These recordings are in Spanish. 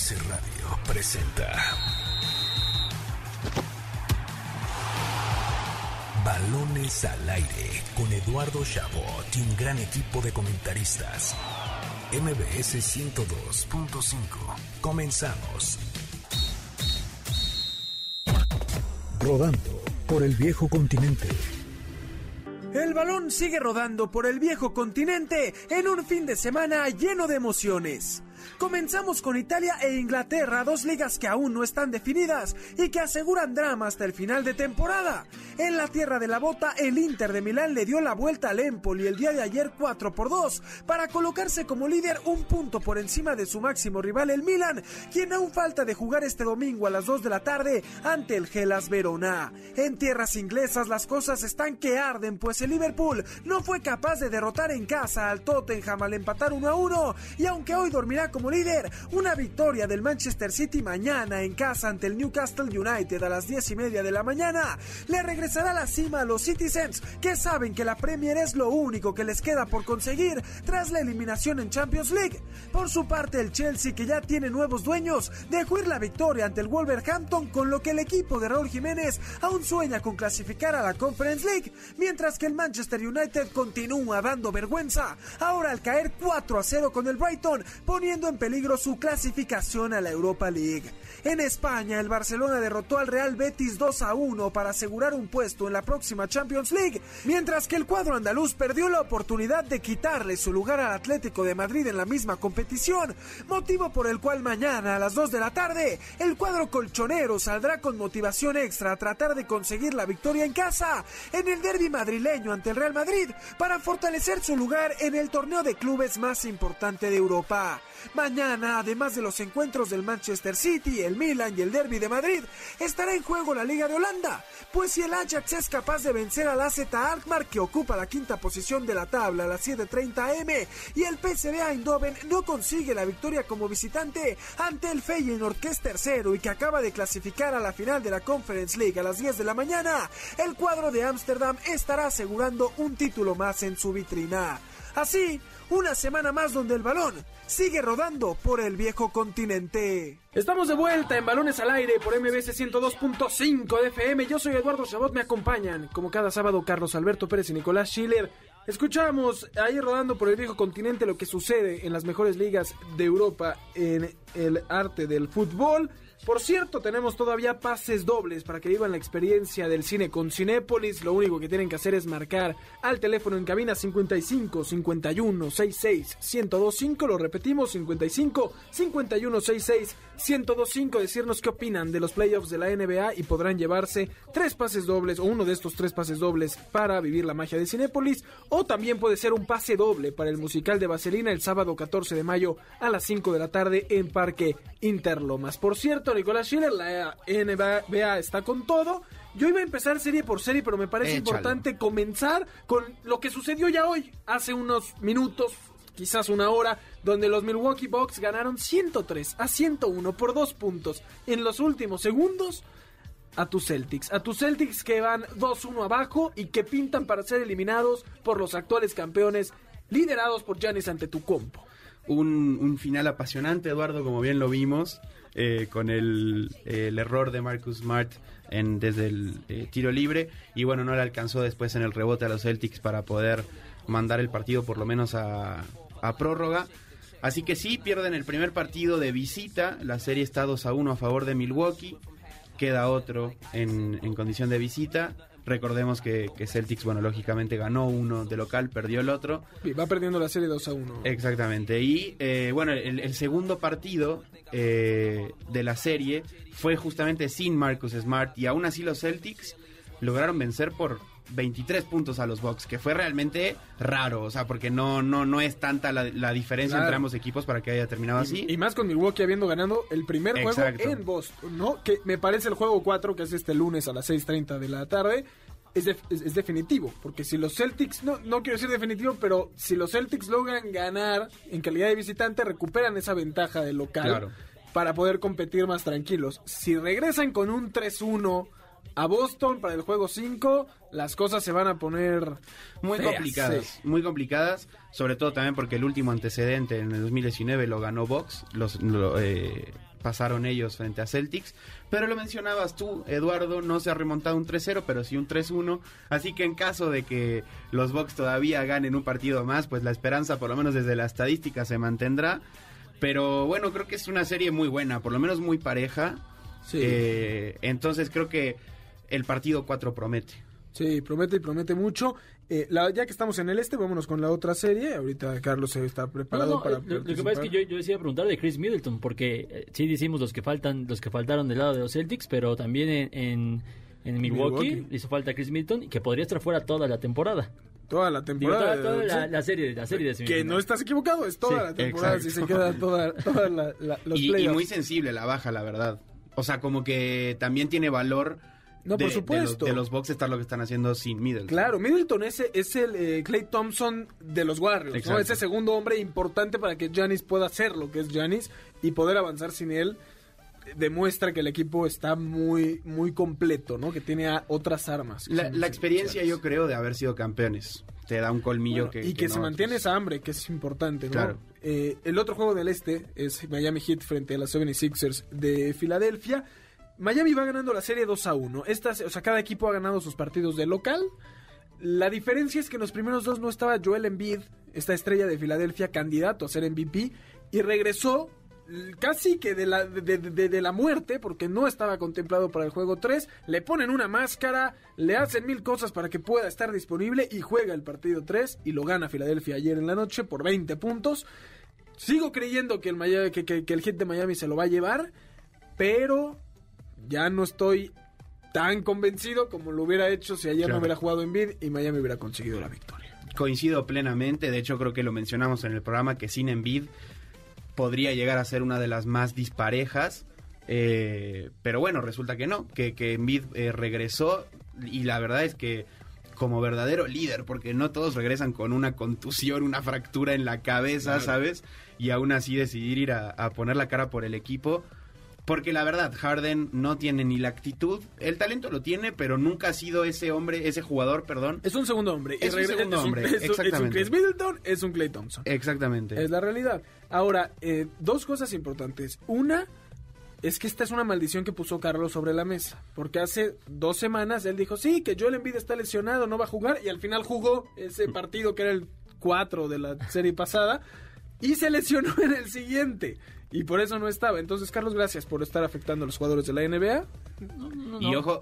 MBS Radio presenta Balones al aire con Eduardo Chabot y un gran equipo de comentaristas. MBS 102.5. Comenzamos. Rodando por el viejo continente. El balón sigue rodando por el viejo continente en un fin de semana lleno de emociones. Comenzamos con Italia e Inglaterra, dos ligas que aún no están definidas y que aseguran drama hasta el final de temporada. En la tierra de la bota, el Inter de Milán le dio la vuelta al Empoli el día de ayer 4 por 2 para colocarse como líder un punto por encima de su máximo rival el Milan, quien aún falta de jugar este domingo a las 2 de la tarde ante el Gelas Verona. En tierras inglesas las cosas están que arden, pues el Liverpool no fue capaz de derrotar en casa al Tottenham al empatar 1 a 1 y aunque hoy dormirá como líder, una victoria del Manchester City mañana en casa ante el Newcastle United a las 10 y media de la mañana. Le regresará a la cima a los Citizens que saben que la Premier es lo único que les queda por conseguir tras la eliminación en Champions League. Por su parte el Chelsea que ya tiene nuevos dueños dejó ir la victoria ante el Wolverhampton con lo que el equipo de Raúl Jiménez aún sueña con clasificar a la Conference League, mientras que el Manchester United continúa dando vergüenza, ahora al caer 4 a 0 con el Brighton, poniendo en peligro su clasificación a la Europa League. En España, el Barcelona derrotó al Real Betis 2 a 1 para asegurar un puesto en la próxima Champions League, mientras que el cuadro andaluz perdió la oportunidad de quitarle su lugar al Atlético de Madrid en la misma competición, motivo por el cual mañana a las 2 de la tarde el cuadro colchonero saldrá con motivación extra a tratar de conseguir la victoria en casa en el derby madrileño ante el Real Madrid para fortalecer su lugar en el torneo de clubes más importante de Europa. Mañana, además de los encuentros del Manchester City, el Milan y el Derby de Madrid, estará en juego la Liga de Holanda, pues si el Ajax es capaz de vencer al AZ Alkmaar que ocupa la quinta posición de la tabla a las 7:30 am y el PSV Eindhoven no consigue la victoria como visitante ante el Feyenoord que es tercero y que acaba de clasificar a la final de la Conference League a las 10 de la mañana, el cuadro de Ámsterdam estará asegurando un título más en su vitrina. Así, una semana más donde el balón sigue rodando por el viejo continente. Estamos de vuelta en Balones al Aire por MBC 102.5 de FM. Yo soy Eduardo Chabot, me acompañan como cada sábado Carlos Alberto Pérez y Nicolás Schiller. Escuchamos ahí rodando por el viejo continente lo que sucede en las mejores ligas de Europa en el arte del fútbol. Por cierto, tenemos todavía pases dobles para que vivan la experiencia del cine con Cinépolis. Lo único que tienen que hacer es marcar al teléfono en cabina 55 51 66 1025. Lo repetimos, 55 51 66 1025. Decirnos qué opinan de los playoffs de la NBA y podrán llevarse tres pases dobles o uno de estos tres pases dobles para vivir la magia de Cinépolis. O también puede ser un pase doble para el musical de Vaselina el sábado 14 de mayo a las 5 de la tarde en Parque Interlomas. Por cierto, Nicolás Schiller, la NBA está con todo. Yo iba a empezar serie por serie, pero me parece Échale. importante comenzar con lo que sucedió ya hoy, hace unos minutos, quizás una hora, donde los Milwaukee Bucks ganaron 103 a 101 por dos puntos en los últimos segundos a tus Celtics. A tus Celtics que van 2-1 abajo y que pintan para ser eliminados por los actuales campeones liderados por Giannis Antetokounmpo. un, un final apasionante, Eduardo, como bien lo vimos, eh, con el, el error de Marcus Smart en, desde el eh, tiro libre. Y bueno, no le alcanzó después en el rebote a los Celtics para poder mandar el partido por lo menos a, a prórroga. Así que sí, pierden el primer partido de visita. La serie está 2 a 1 a favor de Milwaukee. Queda otro en, en condición de visita. Recordemos que, que Celtics, bueno, lógicamente ganó uno de local, perdió el otro. Y va perdiendo la serie 2 a 1. Exactamente. Y eh, bueno, el, el segundo partido eh, de la serie fue justamente sin Marcus Smart y aún así los Celtics lograron vencer por 23 puntos a los Bucks, que fue realmente raro, o sea, porque no no no es tanta la, la diferencia Claro. entre ambos equipos para que haya terminado así. Y más con Milwaukee habiendo ganado el primer juego en Boston, ¿no? Que me parece el juego 4, que es este lunes a las 6.30 de la tarde, es, es- es definitivo. Porque si los Celtics, no, no quiero decir definitivo, pero si los Celtics logran ganar en calidad de visitante, recuperan esa ventaja de local Claro. para poder competir más tranquilos. Si regresan con un 3-1 a Boston para el juego 5, las cosas se van a poner Muy feas, complicadas, sí. muy complicadas, sobre todo también porque el último antecedente en el 2019 lo ganó Box, los, lo, eh, pasaron ellos frente a Celtics. Pero lo mencionabas tú, Eduardo, no se ha remontado un 3-0, pero sí un 3-1. Así que en caso de que los Bucks todavía ganen un partido más, pues la esperanza, por lo menos desde la estadística, se mantendrá. Pero bueno, creo que es una serie muy buena, por lo menos muy pareja. Eh, entonces creo que el partido 4 promete. Sí, promete y promete mucho. Eh, ya que estamos en el este, vámonos con la otra serie. Ahorita Carlos está preparado para. Lo, que pasa es que yo, yo decía preguntar de Chris Middleton, porque eh, sí decimos los que faltan, los que faltaron del lado de los Celtics, pero también en, en, Milwaukee, hizo falta Chris Middleton, que podría estar fuera toda la temporada. Toda la temporada. toda, la, serie, la serie de Que no estás equivocado, es toda la temporada, si se queda toda, toda la, los y, y muy sensible la baja, la verdad. O sea, como que también tiene valor no, por supuesto. De los, box estar lo que están haciendo sin Middleton. Claro, Middleton es, es el Clay eh, Thompson de los Warriors, ¿no? Ese segundo hombre importante para que Janis pueda hacer lo que es Janis y poder avanzar sin él demuestra que el equipo está muy muy completo, ¿no? Que tiene otras armas. La, experiencia, yo creo, de haber sido campeones. Te da un colmillo que. Y que, se mantiene esa hambre, que es importante, ¿no? Claro. Eh, el otro juego del este es Miami Heat frente a las 76ers de Filadelfia. Miami va ganando la serie 2 a 1. Estas, o sea, cada equipo ha ganado sus partidos de local. La diferencia es que en los primeros dos no estaba Joel Embiid, esta estrella de Filadelfia, candidato a ser MVP, y regresó casi que de la, de, la muerte, porque no estaba contemplado para el juego 3, le ponen una máscara, le hacen mil cosas para que pueda estar disponible y juega el partido 3 y lo gana Filadelfia ayer en la noche por 20 puntos. Sigo creyendo que el, que, que el hit de Miami se lo va a llevar, pero ya no estoy tan convencido como lo hubiera hecho si ayer no hubiera jugado en Bid y Miami hubiera conseguido la victoria. Coincido plenamente, de hecho creo que lo mencionamos en el programa que sin Envid podría llegar a ser una de las más disparejas, eh, pero bueno, resulta que no, que, que Envid eh, regresó y la verdad es que como verdadero líder, porque no todos regresan con una contusión, una fractura en la cabeza, ¿sabes? Y aún así decidir ir a poner la cara por el equipo porque la verdad, Harden no tiene ni la actitud, el talento lo tiene, pero nunca ha sido ese hombre, ese jugador, perdón. Es un segundo hombre. Es, un segundo hombre, exactamente. Es un Chris Middleton, es un Clay Thompson. Exactamente. Es la realidad. Ahora, eh, dos cosas importantes. Una, es que esta es una maldición que puso Carlos sobre la mesa. Porque hace dos semanas él dijo, sí, que Joel Embiid está lesionado, no va a jugar. Y al final jugó ese partido que era el 4 de la serie pasada. Y se lesionó en el siguiente y por eso no estaba. Entonces, Carlos, gracias por estar afectando a los jugadores de la NBA. y ojo,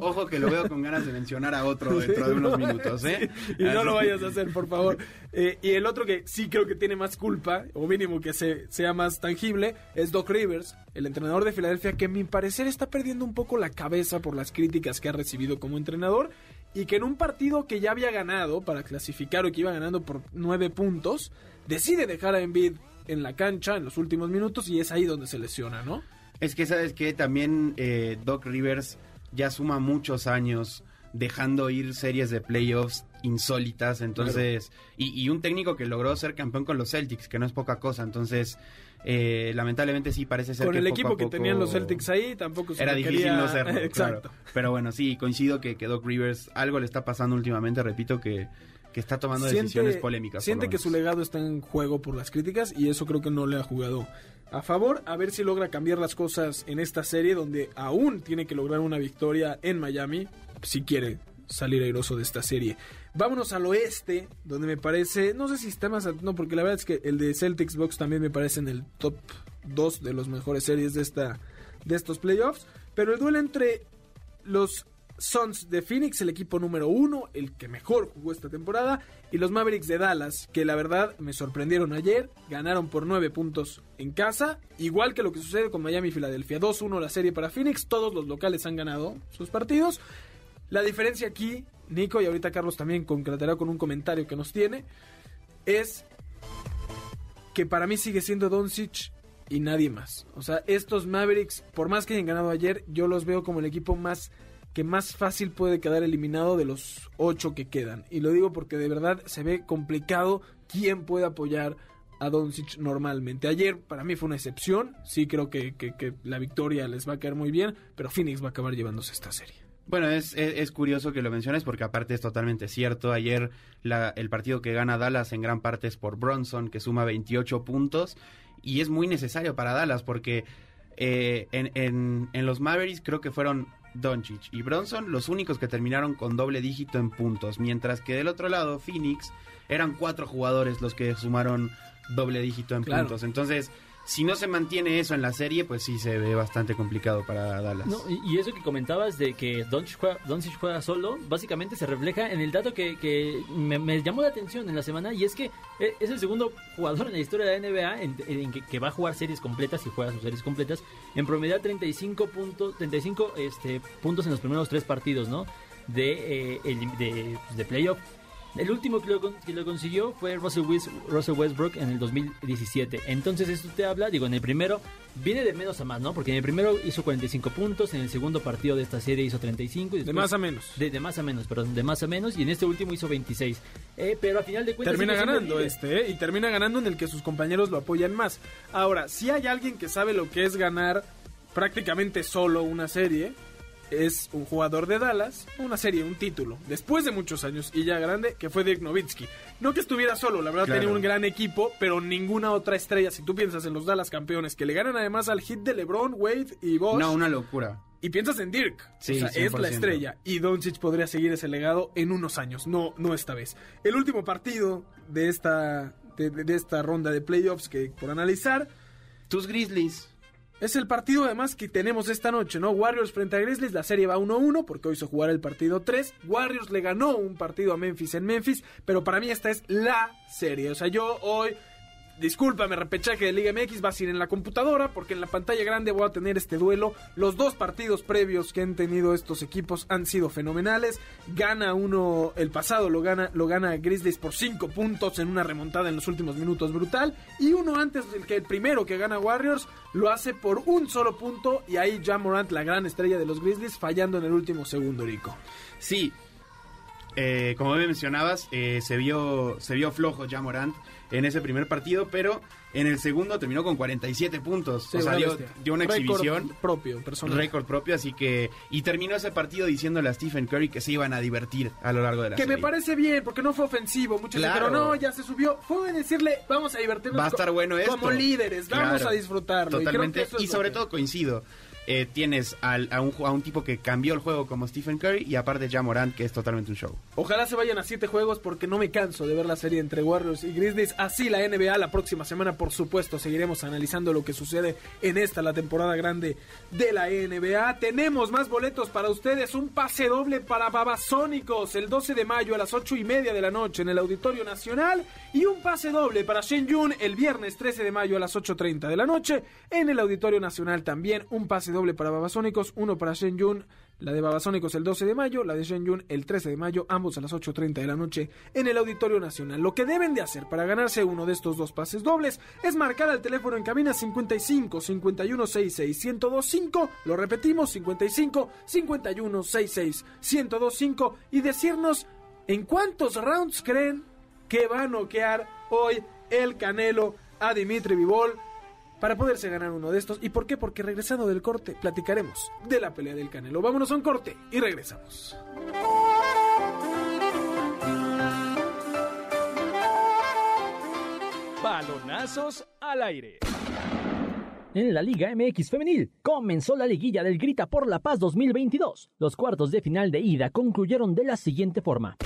ojo, que lo veo con ganas de mencionar a otro dentro de unos minutos, ¿eh? y no lo vayas a hacer, por favor. Eh, y el otro que sí creo que tiene más culpa, o mínimo que se, sea más tangible, es Doc Rivers, el entrenador de Filadelfia, que a mi parecer está perdiendo un poco la cabeza por las críticas que ha recibido como entrenador. Y que en un partido que ya había ganado para clasificar o que iba ganando por nueve puntos, decide dejar a Embiid en la cancha en los últimos minutos y es ahí donde se lesiona, ¿no? Es que sabes que también eh, Doc Rivers ya suma muchos años dejando ir series de playoffs insólitas, entonces, y, un técnico que logró ser campeón con los Celtics, que no es poca cosa, entonces, eh, lamentablemente sí parece ser con el equipo que tenían los Celtics ahí tampoco se era difícil no serlo, exacto. Pero bueno, sí, coincido que, que Doc Rivers algo le está pasando últimamente, repito que que está tomando decisiones polémicas. Siente que su legado está en juego por las críticas y eso creo que no le ha jugado a favor. A ver si logra cambiar las cosas en esta serie donde aún tiene que lograr una victoria en Miami si quiere salir airoso de esta serie. Vámonos al oeste, donde me parece, no sé si está más, no, porque la verdad es que el de Celtics Box también me parece en el top 2 de las mejores series de esta de estos playoffs, pero el duelo entre los Suns de Phoenix, el equipo número uno, el que mejor jugó esta temporada, y los Mavericks de Dallas, que la verdad me sorprendieron ayer, ganaron por nueve puntos en casa, igual que lo que sucede con Miami y Filadelfia. 2-1 la serie para Phoenix, todos los locales han ganado sus partidos. La diferencia aquí, Nico, y ahorita Carlos también concretará con un comentario que nos tiene, es que para mí sigue siendo Doncic y nadie más. O sea, estos Mavericks, por más que hayan ganado ayer, yo los veo como el equipo más que más fácil puede quedar eliminado de los ocho que quedan. Y lo digo porque de verdad se ve complicado quién puede apoyar a Doncic normalmente. Ayer para mí fue una excepción, sí creo que, la victoria les va a caer muy bien, pero Phoenix va a acabar llevándose esta serie. Bueno, es, es, curioso que lo menciones porque aparte es totalmente cierto. Ayer la, el partido que gana Dallas en gran parte es por Bronson, que suma 28 puntos y es muy necesario para Dallas porque eh, en, en, en los Mavericks creo que fueron Doncic y Bronson los únicos que terminaron con doble dígito en puntos, mientras que del otro lado Phoenix eran cuatro jugadores los que sumaron doble dígito en Claro. puntos. Entonces, si no se mantiene eso en la serie, pues sí se ve bastante complicado para Dallas. No, y, eso que comentabas de que Doncic juega, juega solo, básicamente se refleja en el dato que, que me, llamó la atención en la semana y es que eh, es el segundo jugador en la historia de la NBA en, que, va a jugar series completas y juega sus series completas en promediar 35 puntos, 35 este, puntos en los primeros tres partidos, ¿no? De, eh, el- de, de playoff. El último que lo, que lo consiguió fue Russell, Russell Westbrook en el 2017. Entonces esto te habla, digo, en el primero viene de menos a más, ¿no? Porque en el primero hizo 45 puntos, en el segundo partido de esta serie hizo 35. Y De más a menos. De, de más a menos, perdón, de más a menos. Y en este último hizo 26. Eh, pero a final de cuentas... Termina ganando este, ¿eh? Y termina ganando en el que sus compañeros lo apoyan más. Ahora, si hay alguien que sabe lo que es ganar prácticamente solo una serie, es un jugador de Dallas, una serie, un título, después de muchos años y ya grande, que fue Dirk Nowitzki. No que estuviera solo, la verdad Claro. tenía un gran equipo, pero ninguna otra estrella. Si tú piensas en los Dallas campeones, que le ganan además al hit de LeBron, Wade y Bosch, No, una locura. y piensas en Dirk, Sí, o sea, es la 100%. estrella. Y Doncic podría seguir ese legado en unos años, no, no esta vez. El último partido de esta, de- de esta ronda de playoffs que por analizar Tus Grizzlies. Es el partido además que tenemos esta noche, ¿no? Warriors frente a Grizzlies, la serie va 1-1 porque hoy se jugará el partido 3. Warriors le ganó un partido a Memphis en Memphis, pero para mí esta es la serie. O sea, yo hoy, discúlpame, repechaje de Liga MX va a ir en la computadora porque en la pantalla grande voy a tener este duelo. Los dos partidos previos que han tenido estos equipos han sido fenomenales. Gana uno, el pasado lo gana, lo gana Grizzlies por 5 puntos en una remontada en los últimos minutos brutal. Y uno antes del que el primero que gana Warriors lo hace por un solo punto y ahí ya Morant, la gran estrella de los Grizzlies, fallando en el último segundo, Rico. Sí, eh, como me mencionabas, eh, se vio se vio flojo ya Morant en ese primer partido, pero en el segundo terminó con 47 puntos. Sí, o sea, dio, dio una Récord exhibición, propio, personal. récord propio, así que... Y terminó ese partido diciéndole a Stephen Curry que se iban a divertir a lo largo de la Que me serie. parece bien, porque no fue ofensivo. Muchos Claro. dijeron, no, ya se subió. Fue de decirle, vamos a divertirnos. Va a estar bueno esto. Como líderes, vamos Claro, a disfrutarlo. Totalmente. Y, creo que eso es Y, lo sobre que- todo coincido. Eh, tienes a, un, a un tipo que cambió el juego como Stephen Curry y aparte ya Morant, que es totalmente un show. Ojalá se vayan a siete juegos porque no me canso de ver la serie entre Warriors y Grizzlies. Así la NBA la próxima semana, por supuesto, seguiremos analizando lo que sucede en esta, la temporada grande de la NBA. Tenemos más boletos para ustedes, un pase doble para Babasónicos el 12 de mayo a las 8 y media de la noche en el Auditorio Nacional y un pase doble para Shenyun el viernes 13 de mayo a las 8.30 de la noche en el Auditorio Nacional también un pase doble para Babasónicos, uno para Shenyun la de Babasónicos el 12 de mayo, la de Shenyun el 13 de mayo, ambos a las 8.30 de la noche en el Auditorio Nacional. Lo que deben de hacer para ganarse uno de estos dos pases dobles es marcar al teléfono en cabina 55 51 66 1025, lo repetimos 55 51 66 1025 y decirnos en cuántos rounds creen que va a noquear hoy el Canelo a Dimitri Vivol para poderse ganar uno de estos. ¿Y por qué? Porque regresando del corte platicaremos de la pelea del Canelo. Vámonos a un corte y regresamos. Balonazos al aire. En la Liga MX Femenil comenzó la liguilla del Grita por la Paz 2022. Los cuartos de final de ida concluyeron de la siguiente forma.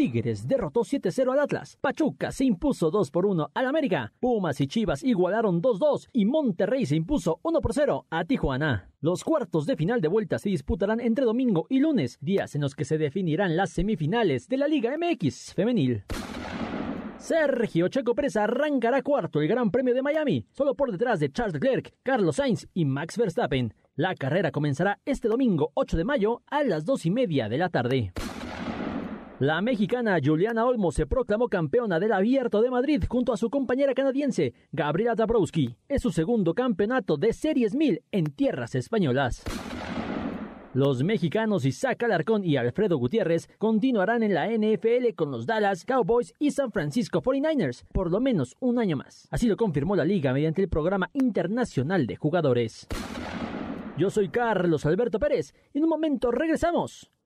Tigres derrotó 7-0 al Atlas. Pachuca se impuso 2 por 1 al América. Pumas y Chivas igualaron 2-2 y Monterrey se impuso 1 por 0 a Tijuana. Los cuartos de final de vuelta se disputarán entre domingo y lunes, días en los que se definirán las semifinales de la Liga MX Femenil. Sergio Checo Pérez arrancará cuarto el Gran Premio de Miami, solo por detrás de Charles Leclerc, Carlos Sainz y Max Verstappen. La carrera comenzará este domingo 8 de mayo a las 2 y media de la tarde. La mexicana Juliana Olmo se proclamó campeona del Abierto de Madrid junto a su compañera canadiense Gabriela Dabrowski. Es su segundo campeonato de Series 1000 en tierras españolas. Los mexicanos Isaac Alarcón y Alfredo Gutiérrez continuarán en la NFL con los Dallas Cowboys y San Francisco 49ers por lo menos un año más. Así lo confirmó la liga mediante el programa internacional de jugadores. Yo soy Carlos Alberto Pérez y en un momento regresamos